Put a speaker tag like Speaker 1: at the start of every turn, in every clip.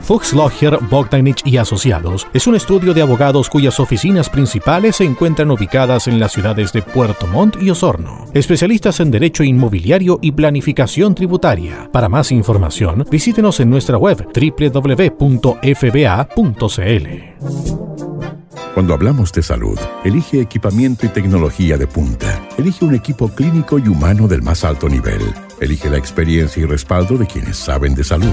Speaker 1: Fuchs Logger, Bogdanich y Asociados es un estudio de abogados cuyas oficinas principales se encuentran ubicadas en las ciudades de Puerto Montt y Osorno. Especialistas en derecho inmobiliario y planificación tributaria. Para más información, visítenos en nuestra web www.fba.cl.
Speaker 2: Cuando hablamos de salud, elige equipamiento y tecnología de punta. Elige un equipo clínico y humano del más alto nivel. Elige la experiencia y respaldo de quienes saben de salud.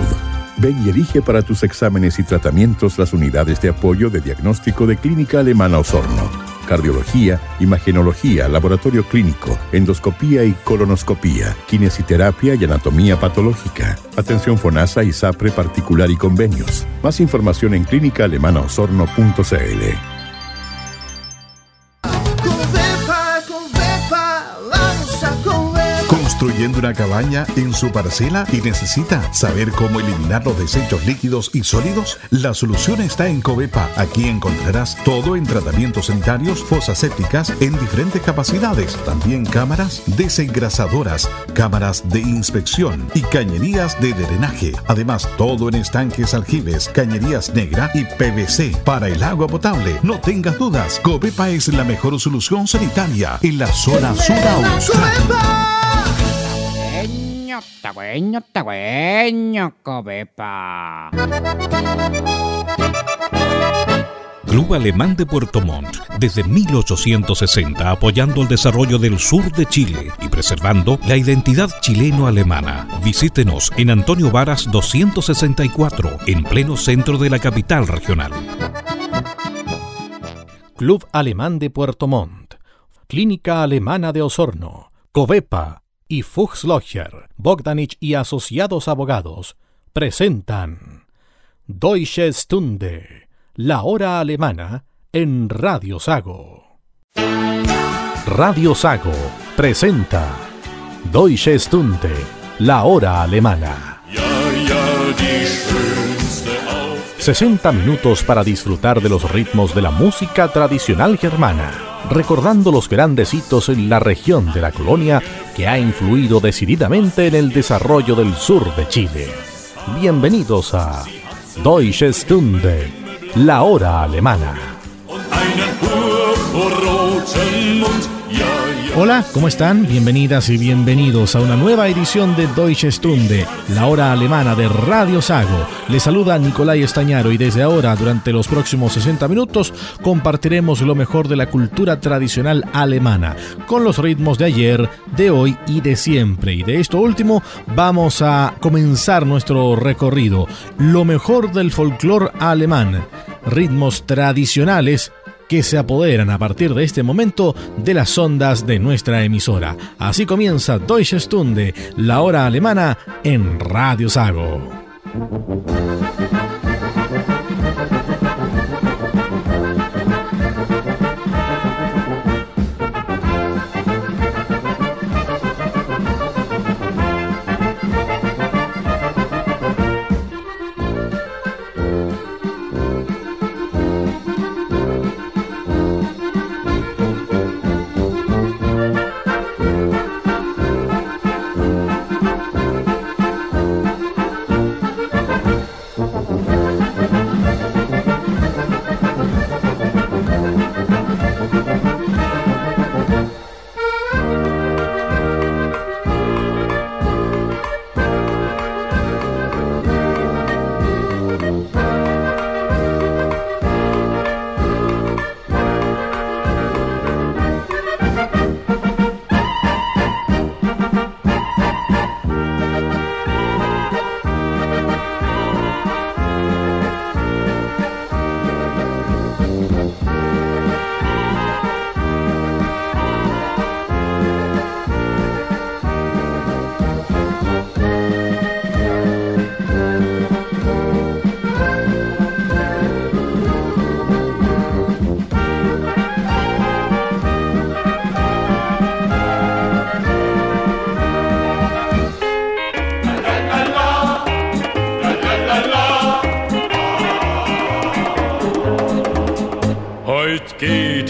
Speaker 2: Ven y elige para tus exámenes y tratamientos las unidades de apoyo de diagnóstico de Clínica Alemana Osorno. Cardiología, imagenología, laboratorio clínico, endoscopía y colonoscopía, kinesiterapia y anatomía patológica. Atención FONASA y SAPRE particular y convenios. Más información en clínicaalemanaosorno.cl.
Speaker 3: construyendo una cabaña en su parcela y necesita saber cómo eliminar los desechos líquidos y sólidos? La solución está en Covepa. Aquí encontrarás todo en tratamientos sanitarios, fosas sépticas en diferentes capacidades, también cámaras desengrasadoras, cámaras de inspección y cañerías de drenaje. Además, todo en estanques aljibes, cañerías negra y PVC para el agua potable. No tengas dudas, Covepa es la mejor solución sanitaria en la zona sur austral.
Speaker 1: Club Alemán de Puerto Montt, desde 1860 apoyando el desarrollo del sur de Chile y preservando la identidad chileno-alemana. Visítenos en Antonio Varas 264, en pleno centro de la capital regional. Club Alemán de Puerto Montt, Clínica Alemana de Osorno, Covepa, y Fuchs Logger, Bogdanich y Asociados Abogados presentan Deutsche Stunde, la hora alemana en Radio Sago. Radio Sago presenta Deutsche Stunde, la hora alemana. 60 minutos para disfrutar de los ritmos de la música tradicional germana, recordando los grandes hitos en la región de la colonia que ha influido decididamente en el desarrollo del sur de Chile. Bienvenidos a Deutsche Stunde, la hora alemana. Hola, ¿cómo están? Bienvenidas y bienvenidos a una nueva edición de Deutsche Stunde, la hora alemana de Radio Sago. Les saluda Nicolai Estañaro y desde ahora, durante los próximos 60 minutos, compartiremos lo mejor de la cultura tradicional alemana, con los ritmos de ayer, de hoy y de siempre. Y de esto último, vamos a comenzar nuestro recorrido. Lo mejor del folclore alemán, ritmos tradicionales que se apoderan a partir de este momento de las ondas de nuestra emisora. Así comienza Deutsche Stunde, la hora alemana en Radio Sago.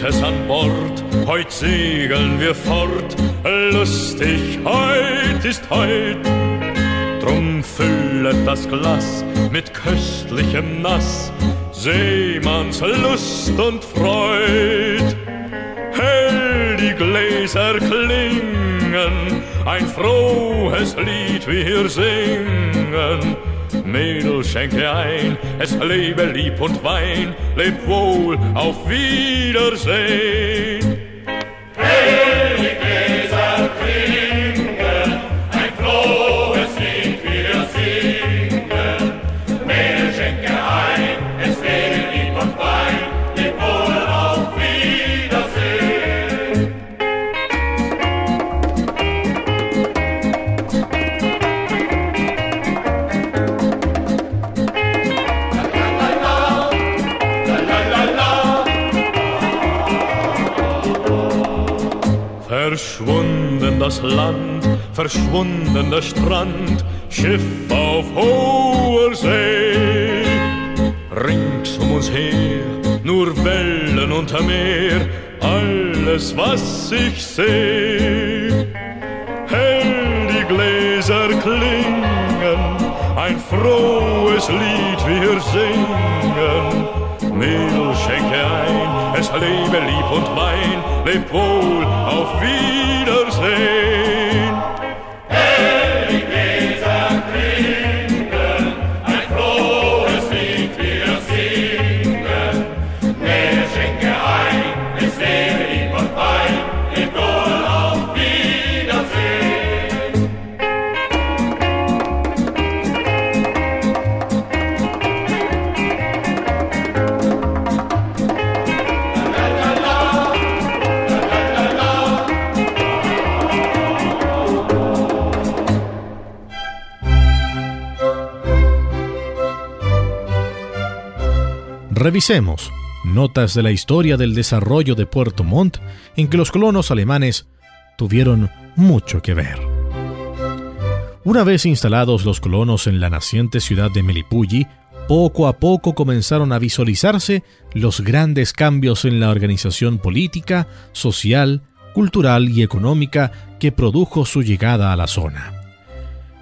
Speaker 4: Es an Bord, heut segeln wir fort, lustig, heut ist heut. Drum füllet das Glas mit köstlichem Nass, Seemanns Lust und Freud. Hell die Gläser klingen, ein frohes Lied wir singen. Mädel, schenke ein, es lebe Lieb und Wein, leb wohl, auf Wiedersehen. Land, verschwunden der Strand, Schiff auf hoher See. Rings um uns her, nur Wellen und Meer, alles was ich seh. Hell die Gläser klingen, ein frohes Lied wir singen. Mädel, schenke ein, es lebe Lieb und Wein, leb wohl, auf Wiedersehen.
Speaker 1: Revisemos notas de la historia del desarrollo de Puerto Montt en que los colonos alemanes tuvieron mucho que ver. Una vez instalados los colonos en la naciente ciudad de Melipulli, poco a poco comenzaron a visualizarse los grandes cambios en la organización política, social, cultural y económica que produjo su llegada a la zona.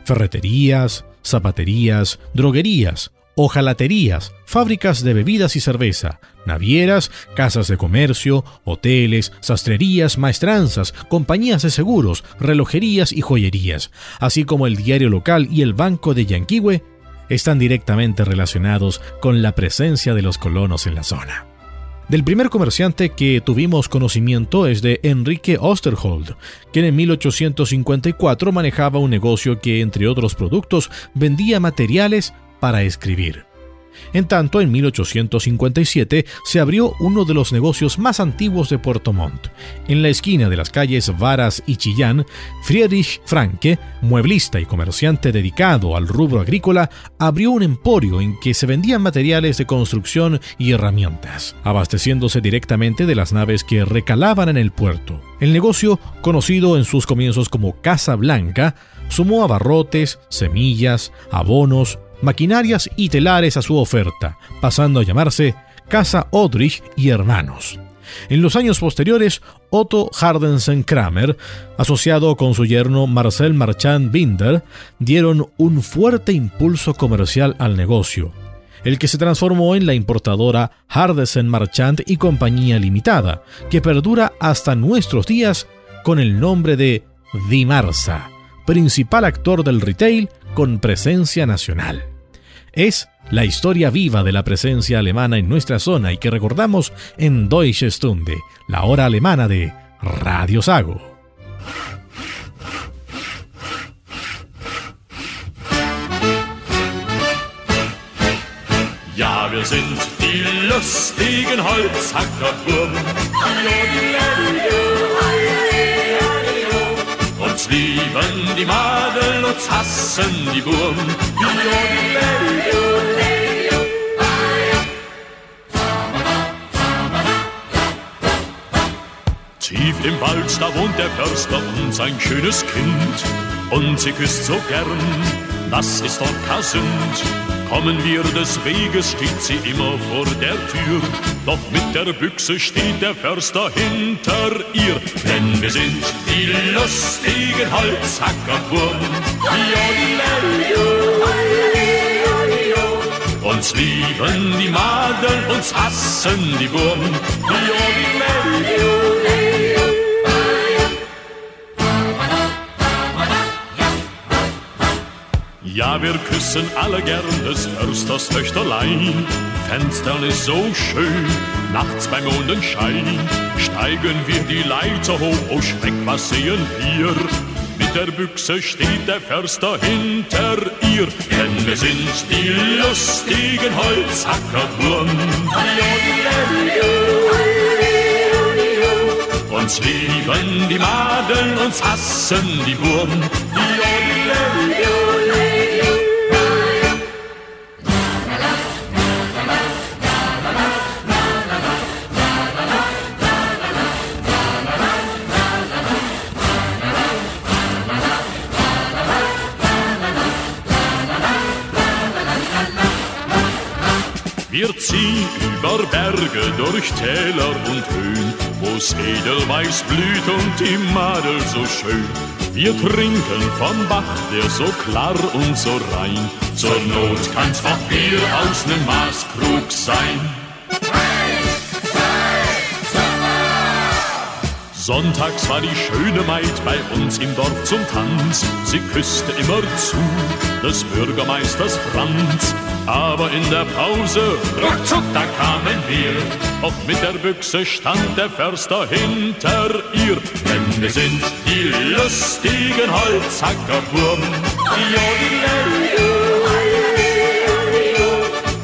Speaker 1: Ferreterías, zapaterías, droguerías, hojalaterías, fábricas de bebidas y cerveza, navieras, casas de comercio, hoteles, sastrerías, maestranzas, compañías de seguros, relojerías y joyerías, así como el diario local y el banco de Yanquihue, están directamente relacionados con la presencia de los colonos en la zona. Del primer comerciante que tuvimos conocimiento es de Enrique Osterhold, quien en 1854 manejaba un negocio que, entre otros productos, vendía materiales para escribir. En tanto, en 1857 se abrió uno de los negocios más antiguos de Puerto Montt. En la esquina de las calles Varas y Chillán, Friedrich Franke, mueblista y comerciante dedicado al rubro agrícola, abrió un emporio en que se vendían materiales de construcción y herramientas, abasteciéndose directamente de las naves que recalaban en el puerto. El negocio, conocido en sus comienzos como Casa Blanca, sumó abarrotes, semillas, abonos, maquinarias y telares a su oferta, pasando a llamarse Casa Odrich y Hermanos. En los años posteriores, Otto Hardensen Kramer, asociado con su yerno Marcel Marchand Binder, dieron un fuerte impulso comercial al negocio, el que se transformó en la importadora Hardesen Marchand y Compañía Limitada, que perdura hasta nuestros días con el nombre de Dimarsa, principal actor del retail con presencia nacional. Es la historia viva de la presencia alemana en nuestra zona y que recordamos en Deutsche Stunde, la hora alemana de Radio Sago.
Speaker 4: Ja, wir sind die lustigen Holzhackerburgen. Lieben die Madel, uns hassen die Burgen. Tief im Wald, da wohnt der Förster und sein schönes Kind. Und sie küsst so gern, das ist dort Kasünd. Kommen wir des Weges, steht sie immer vor der Tür. Doch mit der Büchse steht der Förster hinter ihr. Denn wir sind die lustigen Holzhackerburgen. Uns lieben die Madeln, uns hassen die Burgen. Ja, wir küssen alle gern des Försters Töchterlein. Fenstern ist so schön, nachts beim Mondenschein. Steigen wir die Leiter hoch, oh Schreck, was sehen wir? Mit der Büchse steht der Förster hinter ihr, denn wir sind die lustigen Holzhackerburm. Uns lieben die Madeln, uns hassen die Burm. Über Berge, durch Täler und Höhen, wo's Edelweiß blüht und die Madel so schön. Wir trinken vom Bach, der so klar und so rein. Zur Not kann's auch Bier aus nem Maßkrug sein. Sonntags war die schöne Maid bei uns im Dorf zum Tanz. Sie küsste immer zu des Bürgermeisters Franz. Aber in der Pause, ruckzuck, da kamen wir. Ob mit der Büchse stand der Förster hinter ihr. Denn wir sind die lustigen Holzhackerburm.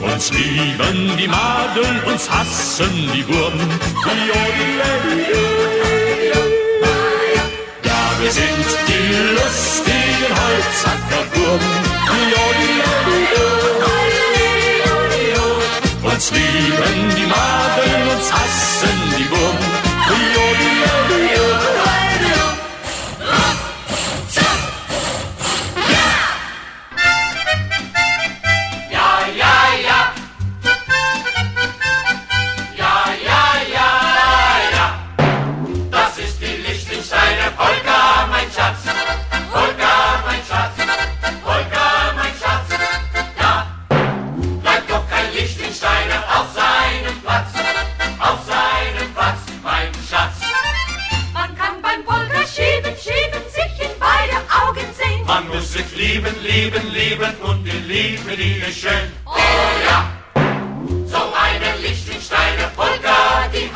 Speaker 4: Uns lieben die Madeln, uns hassen die Burm. Ja, wir sind die lustigen Holzhackerburm. Uns lieben die Madeln, uns hassen die Burm.
Speaker 5: Ja, lieben, lieben, lieben und die Liebe, die ist schön. Oh ja, so eine Lichtensteiner Polka, die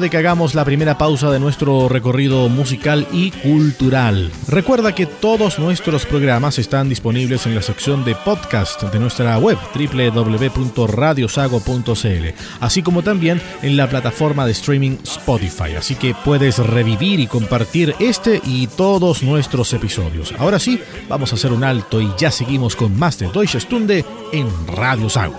Speaker 1: de que hagamos la primera pausa de nuestro recorrido musical y cultural. Recuerda que todos nuestros programas están disponibles en la sección de podcast de nuestra web www.radiosago.cl, así como también en la plataforma de streaming Spotify, así que puedes revivir y compartir este y todos nuestros episodios. Ahora sí, vamos a hacer un alto y ya seguimos con más de Deutsche Stunde en Radio Sago.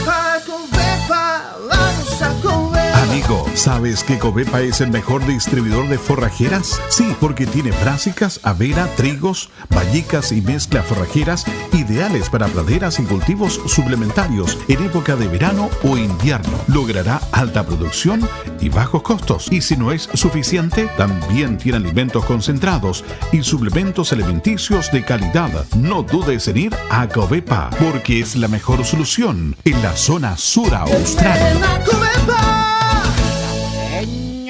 Speaker 3: ¿Sabes que Covepa es el mejor distribuidor de forrajeras? Sí, porque tiene brásicas, avena, trigos, vallicas y mezcla forrajeras ideales para praderas y cultivos suplementarios en época de verano o invierno. Logrará alta producción y bajos costos. Y si no es suficiente, también tiene alimentos concentrados y suplementos alimenticios de calidad. No dudes en ir a Covepa, porque es la mejor solución en la zona sur austral.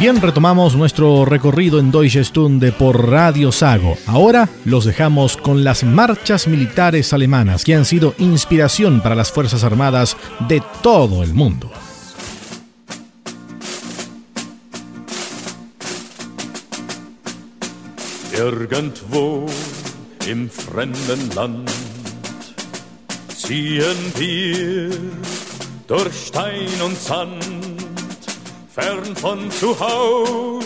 Speaker 1: Bien, retomamos nuestro recorrido en Deutsche Stunde por Radio Sago. Ahora los dejamos con las marchas militares alemanas que han sido inspiración para las Fuerzas Armadas de todo el mundo.
Speaker 4: Irgendwo im fremden Land ziehen wir durch Stein und Sand, fern von zu Haus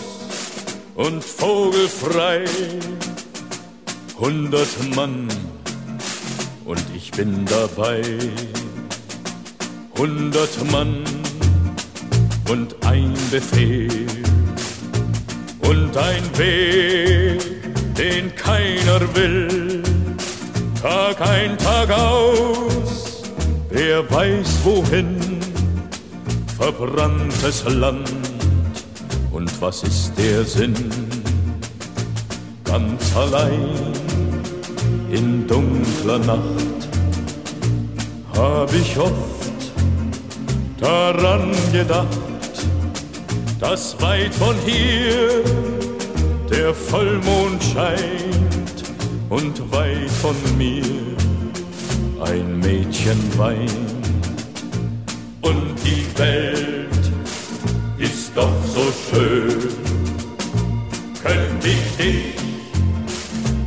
Speaker 4: und vogelfrei. Hundert Mann und ich bin dabei. Hundert Mann und ein Befehl und ein Weg, den keiner will. Tag ein, Tag aus, wer weiß wohin, verbranntes Land. Und was ist der Sinn? Ganz allein in dunkler Nacht hab ich oft daran gedacht, dass weit von hier der Vollmond scheint und weit von mir ein Mädchen weint. Welt ist doch so schön, könnte ich dich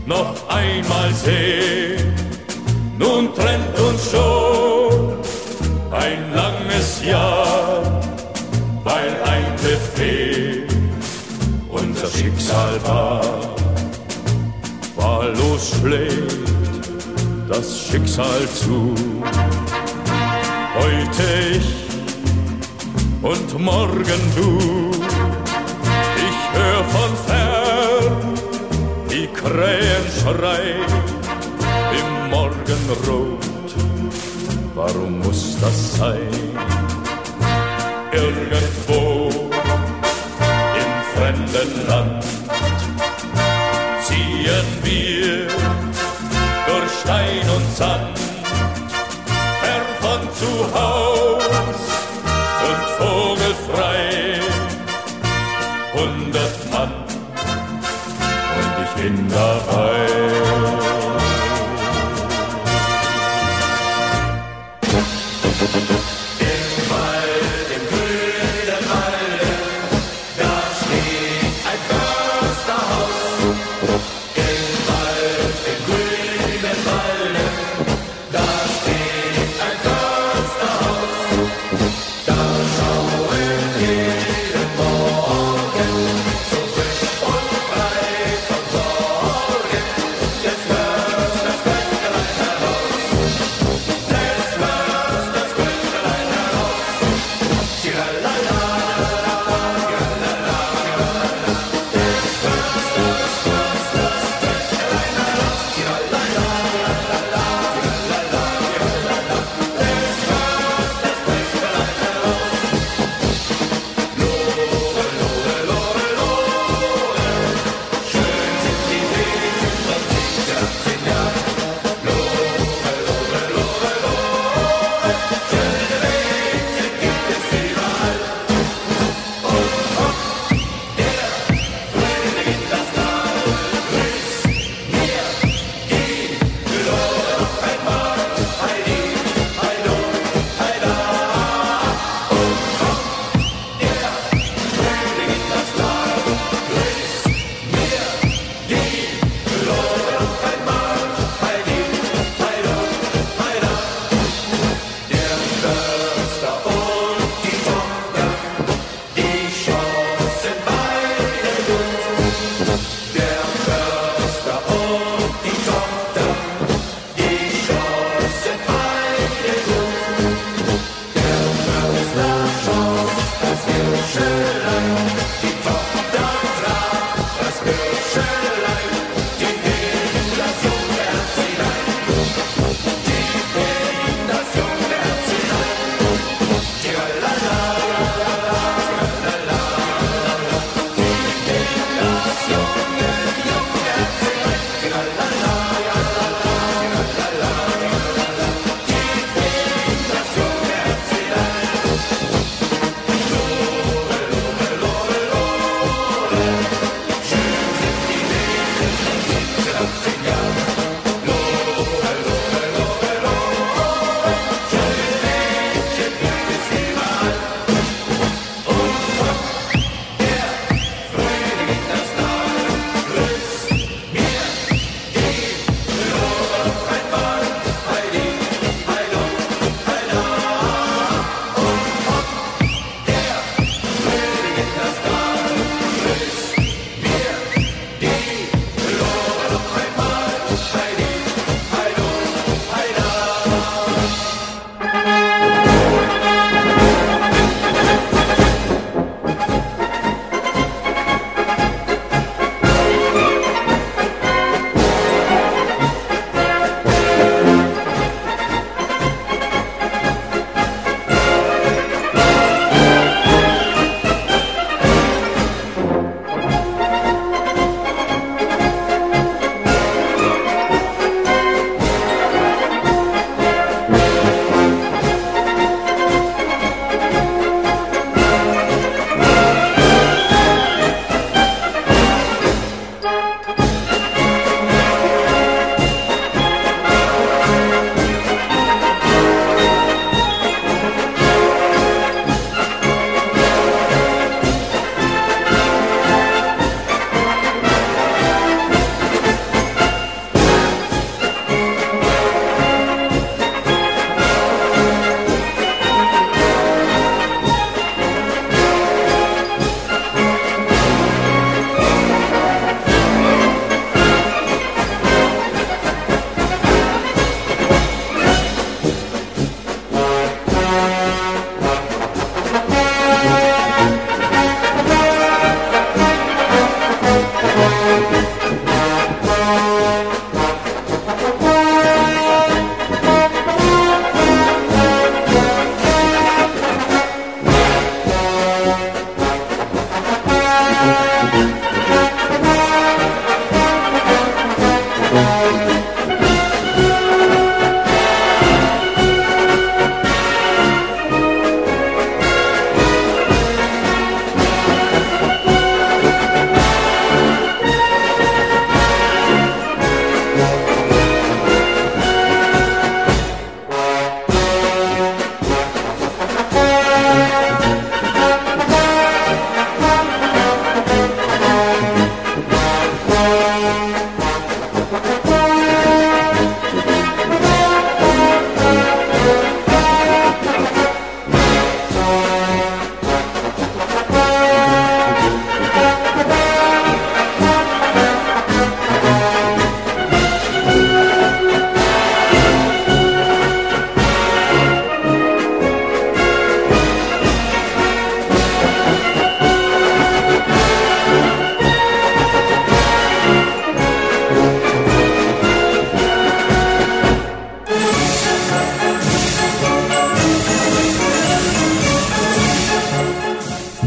Speaker 4: noch einmal sehen. Nun trennt uns schon ein langes Jahr weil ein Befehl unser Schicksal war. Wahllos schlägt das Schicksal zu. Heute ich und morgen du. Ich hör von fern die Krähen schreien im Morgenrot. Warum muss das sein? irgendwo im fremden Land ziehen wir durch Stein und Sand, fern von zu Haus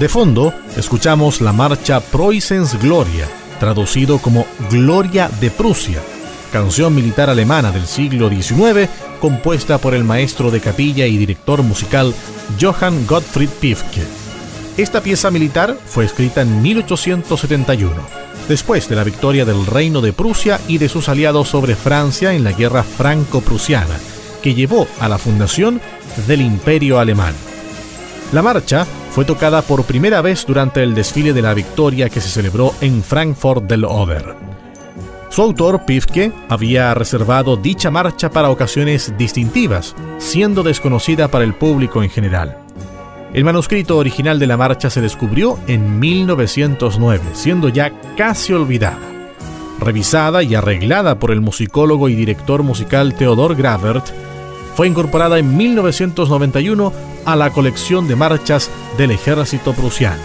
Speaker 1: De fondo, escuchamos la marcha Preußens Gloria, traducido como Gloria de Prusia, canción militar alemana del siglo XIX compuesta por el maestro de capilla y director musical Johann Gottfried Pifke. Esta pieza militar fue escrita en 1871, después de la victoria del Reino de Prusia y de sus aliados sobre Francia en la Guerra Franco-Prusiana, que llevó a la fundación del Imperio Alemán. La marcha fue tocada por primera vez durante el desfile de la victoria que se celebró en Frankfurt del Oder. Su autor, Pifke, había reservado dicha marcha para ocasiones distintivas, siendo desconocida para el público en general. El manuscrito original de la marcha se descubrió en 1909, siendo ya casi olvidada. Revisada y arreglada por el musicólogo y director musical Theodor Gravert, fue incorporada en 1991 a la colección de marchas del ejército prusiano.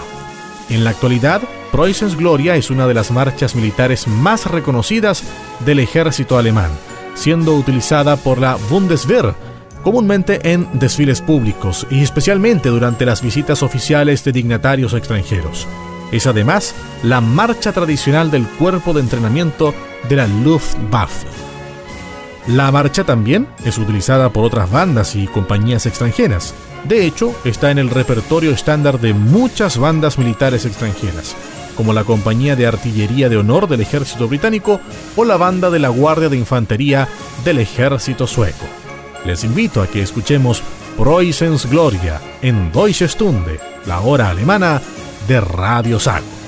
Speaker 1: En la actualidad, Preußens Gloria es una de las marchas militares más reconocidas del ejército alemán, siendo utilizada por la Bundeswehr comúnmente en desfiles públicos y especialmente durante las visitas oficiales de dignatarios extranjeros. Es además la marcha tradicional del cuerpo de entrenamiento de la Luftwaffe. La marcha también es utilizada por otras bandas y compañías extranjeras. De hecho, está en el repertorio estándar de muchas bandas militares extranjeras, como la Compañía de Artillería de Honor del Ejército Británico o la Banda de la Guardia de Infantería del Ejército Sueco. Les invito a que escuchemos Preußens Gloria en Deutsche Stunde, la hora alemana de Radio Sago.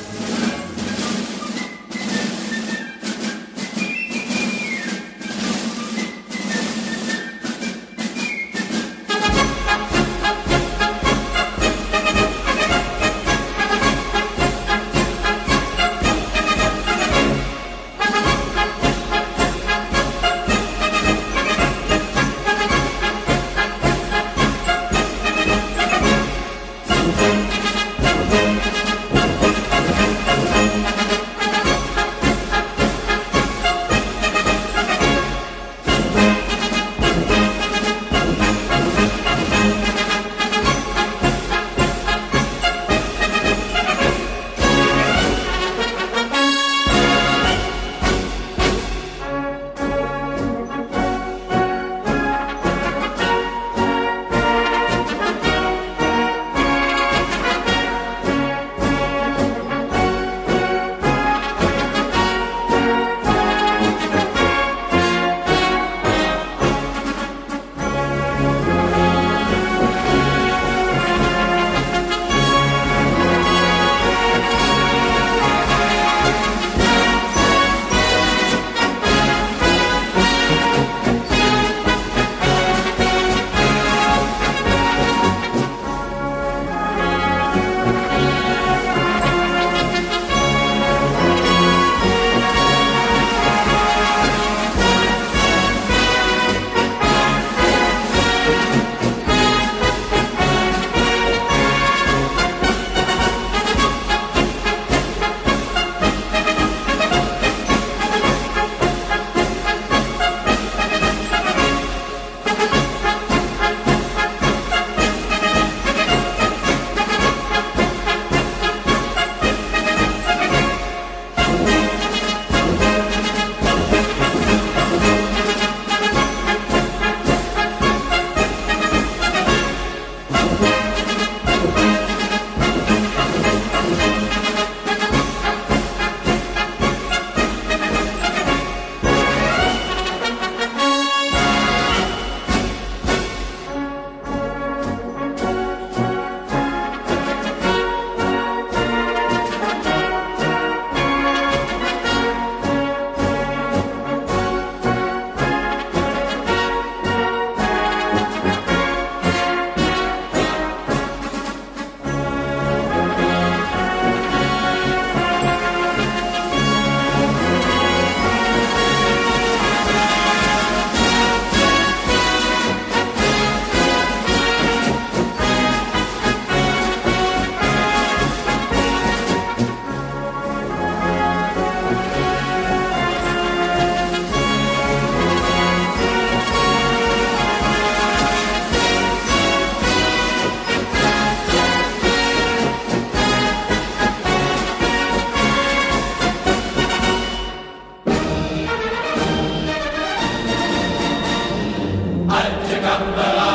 Speaker 5: Jagambala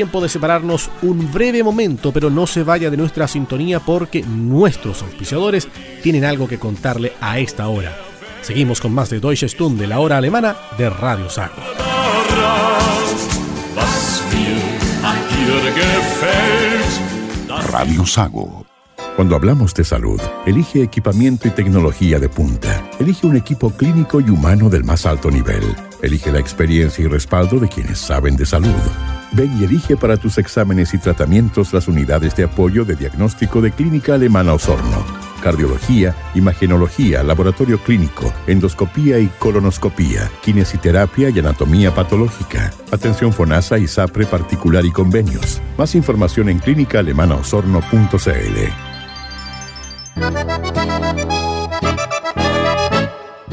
Speaker 6: tiempo de separarnos un breve momento, pero no se vaya de nuestra sintonía porque nuestros auspiciadores tienen algo que contarle a esta hora. Seguimos con más de Deutsche Stunde, la hora alemana de Radio Saco.
Speaker 7: Radio Sago.
Speaker 2: Cuando hablamos de salud, elige equipamiento y tecnología de punta. Elige un equipo clínico y humano del más alto nivel. Elige la experiencia y respaldo de quienes saben de salud. Ven y elige para tus exámenes y tratamientos las unidades de apoyo de diagnóstico de Clínica Alemana Osorno. Cardiología, imagenología, laboratorio clínico, endoscopía y colonoscopía, kinesiterapia y anatomía patológica. Atención FONASA y SAPRE particular y convenios. Más información en clínicaalemanaosorno.cl.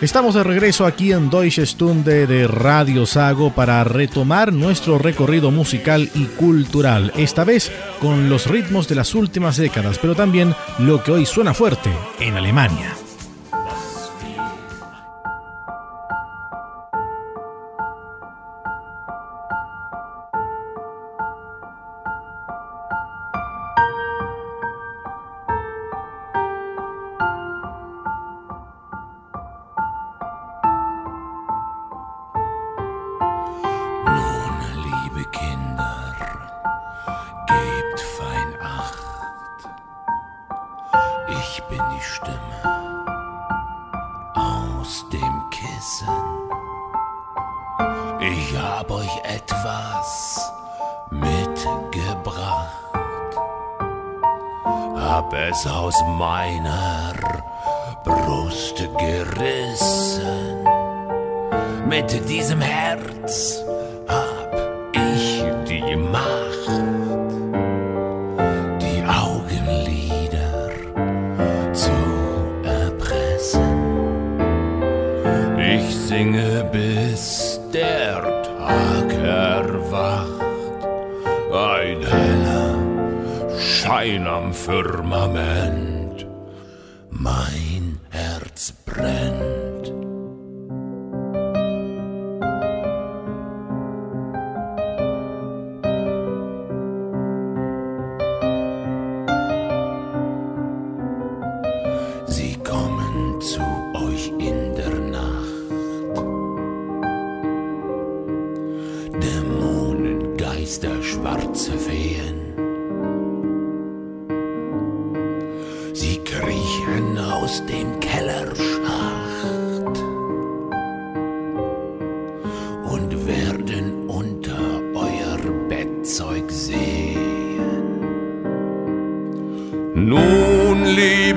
Speaker 6: Estamos de regreso aquí en Deutsche Stunde de Radio Sago para retomar nuestro recorrido musical y cultural, esta vez con los ritmos de las últimas décadas, pero también lo que hoy suena fuerte en Alemania.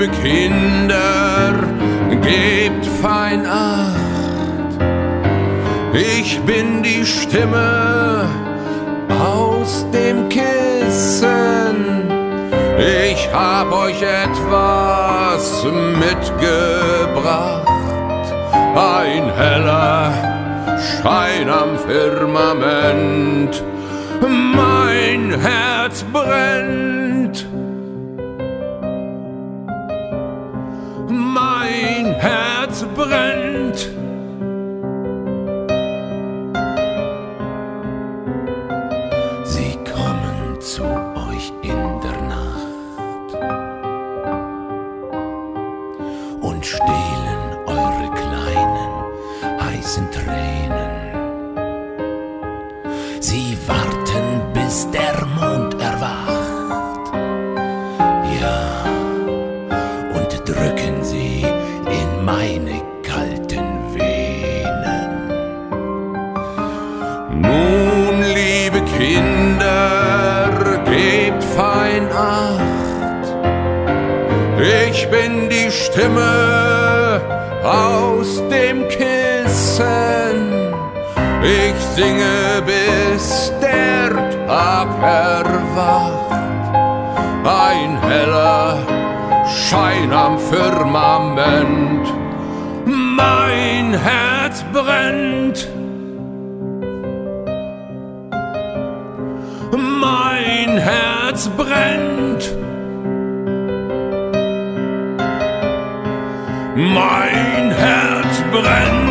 Speaker 8: liebe Kinder, gebt fein Acht. Ich bin die Stimme aus dem Kissen. Ich hab euch etwas mitgebracht. Ein heller Schein am Firmament. Mein Herz brennt. Herz brennt. Mein Herz brennt.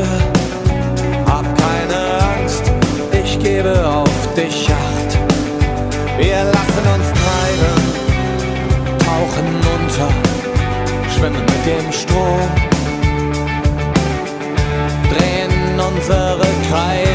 Speaker 9: Leute. Hab keine Angst, ich gebe auf dich Acht. Wir lassen uns treiben, tauchen unter, schwimmen mit dem Strom. Drehen unsere Kreise,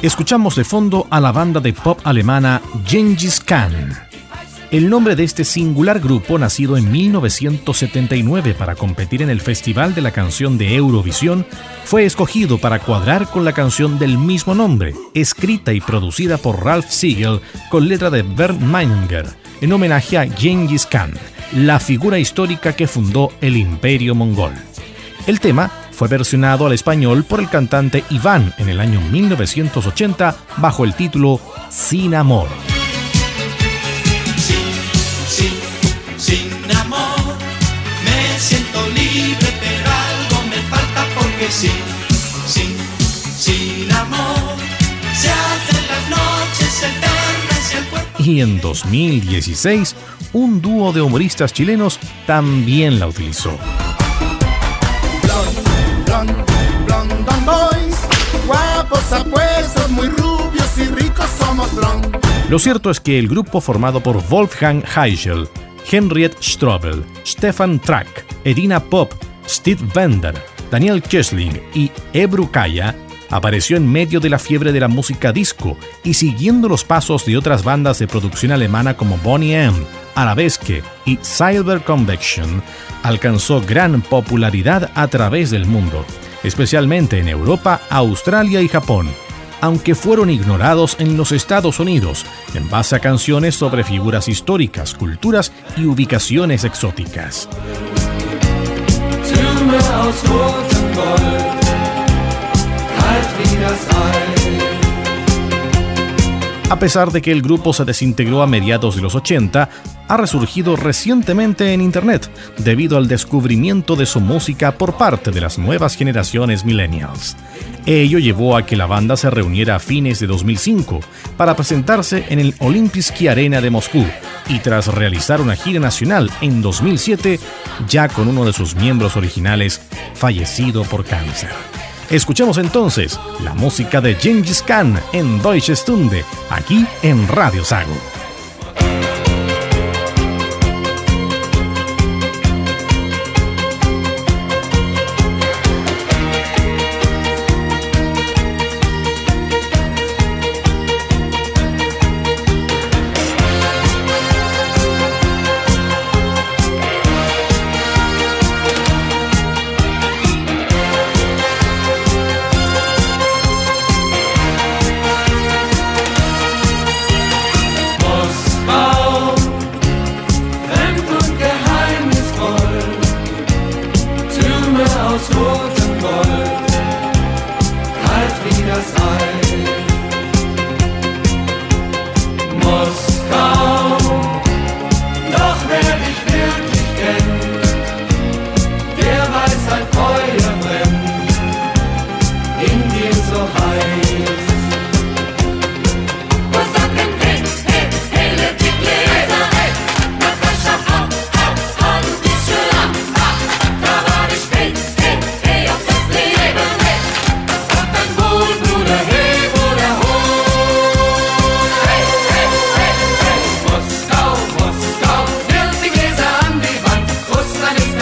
Speaker 1: Escuchamos de fondo a la banda de pop alemana Gengis Khan. El nombre de este singular grupo, nacido en 1979 para competir en el Festival de la Canción de Eurovisión, fue escogido para cuadrar con la canción del mismo nombre, escrita y producida por Ralph Siegel con letra de Bernd Meininger, en homenaje a Genghis Khan, la figura histórica que fundó el Imperio Mongol. El tema fue versionado al español por el cantante Iván en el año 1980 bajo el título Sin Amor.
Speaker 10: sin amor. Me siento libre, pero algo me falta porque sí, sí, sin amor. Se hacen las noches eternas y el cuerpo.
Speaker 1: Y en 2016, un dúo de humoristas chilenos también la utilizó. Lo cierto es que el grupo formado por Wolfgang Heichel, Henriette Strobel, Stefan Track, Edina Pop, Steve Bender, Daniel Kessling y Ebru Kaya apareció en medio de la fiebre de la música disco y siguiendo los pasos de otras bandas de producción alemana como Bonnie M, Arabesque y Silver Convection, alcanzó gran popularidad a través del mundo, especialmente en Europa, Australia y Japón, aunque fueron ignorados en los Estados Unidos, en base a canciones sobre figuras históricas, culturas y ubicaciones exóticas. A pesar de que el grupo se desintegró a mediados de los 80, ha resurgido recientemente en Internet debido al descubrimiento de su música por parte de las nuevas generaciones millennials. Ello llevó a que la banda se reuniera a fines de 2005 para presentarse en el Olympijski Arena de Moscú y tras realizar una gira nacional en 2007, ya con uno de sus miembros originales fallecido por cáncer. Escuchemos entonces la música de Genghis Khan en Deutsche Stunde, aquí en Radio Sago.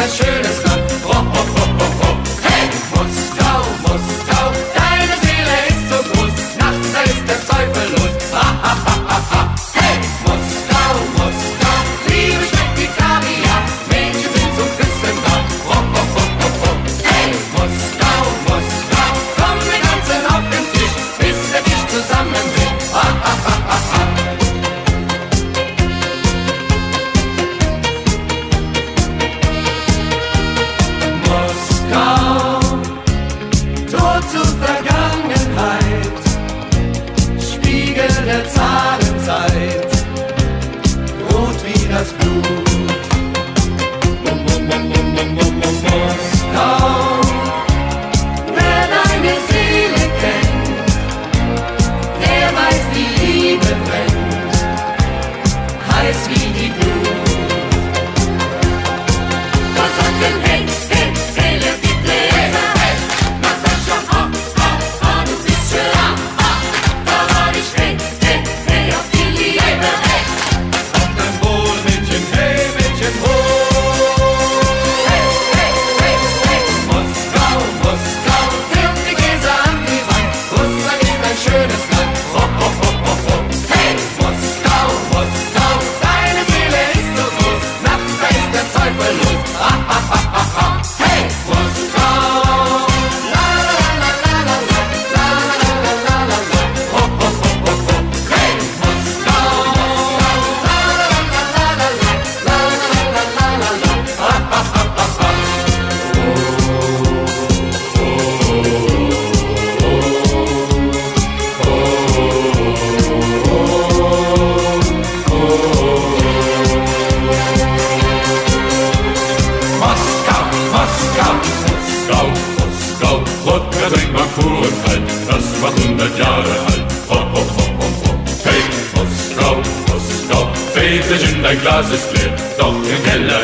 Speaker 4: ein schönes Land. Bro, Glas ist leer, doch
Speaker 11: im Keller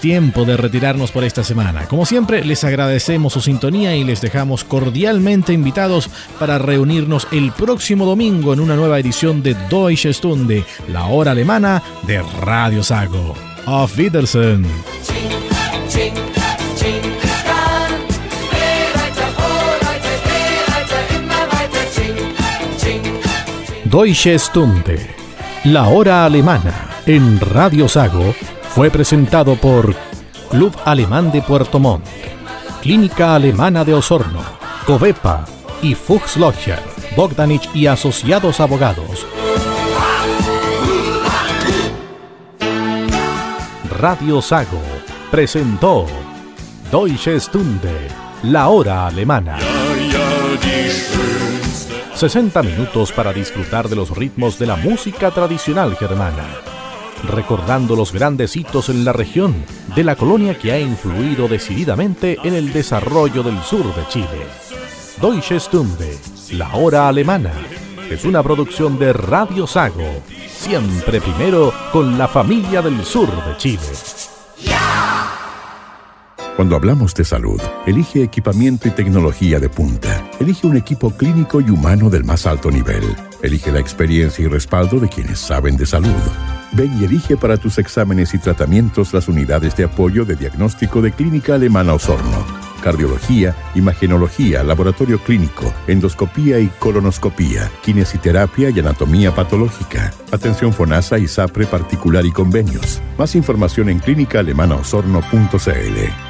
Speaker 11: tiempo de retirarnos por esta semana. Como siempre, les agradecemos su sintonía y les dejamos cordialmente invitados para reunirnos el próximo domingo en una nueva edición de Deutsche Stunde, la hora alemana de Radio Sago. Auf Wiedersehen. Deutsche Stunde, la hora alemana en Radio Sago, fue presentado por Club Alemán de Puerto Montt, Clínica Alemana de Osorno, Covepa y Fuchs Logger, Bogdanich y Asociados Abogados. Radio Sago presentó Deutsche Stunde, la hora alemana. 60 minutos para disfrutar de los ritmos de la música tradicional germana, recordando los grandes hitos en la región de la colonia que ha influido decididamente en el desarrollo del sur de Chile. Deutsche Stunde, la hora alemana, es una producción de Radio Sago, siempre primero con la familia del sur de Chile.
Speaker 2: Cuando hablamos de salud, elige equipamiento y tecnología de punta. Elige un equipo clínico y humano del más alto nivel. Elige la experiencia y respaldo de quienes saben de salud. Ven y elige para tus exámenes y tratamientos las unidades de apoyo de diagnóstico de Clínica Alemana Osorno. Cardiología, imagenología, laboratorio clínico, endoscopía y colonoscopía, kinesiterapia y anatomía patológica. Atención FONASA y SAPRE particular y convenios. Más información en clínicaalemanaosorno.cl.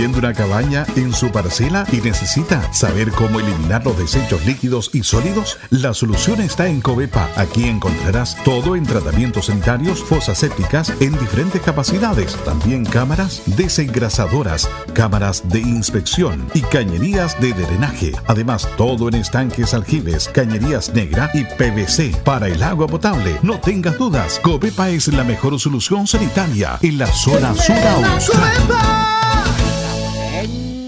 Speaker 3: construyendo una cabaña en su parcela y necesita saber cómo eliminar los desechos líquidos y sólidos? La solución está en Covepa. Aquí encontrarás todo en tratamientos sanitarios, fosas sépticas en diferentes capacidades, también cámaras desengrasadoras, cámaras de inspección y cañerías de drenaje. Además, todo en estanques aljibes, cañerías negra y PVC para el agua potable. No tengas dudas, Covepa es la mejor solución sanitaria en la zona sur austral.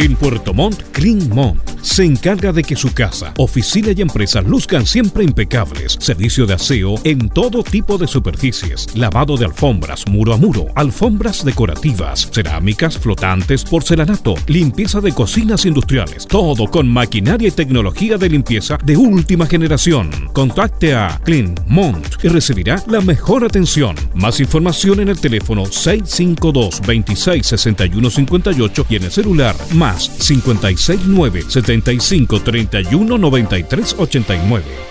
Speaker 12: En Puerto Montt, Clean Montt se encarga de que su casa, oficina y empresa luzcan siempre impecables. Servicio de aseo en todo tipo de superficies. Lavado de alfombras, muro a muro, alfombras decorativas, cerámicas, flotantes, porcelanato, limpieza de cocinas industriales. Todo con maquinaria y tecnología de limpieza de última generación. Contacte a Clean Mont y recibirá la mejor atención. Más información en el teléfono 652 26 61 58 y en el celular más 569 75 31 93 89.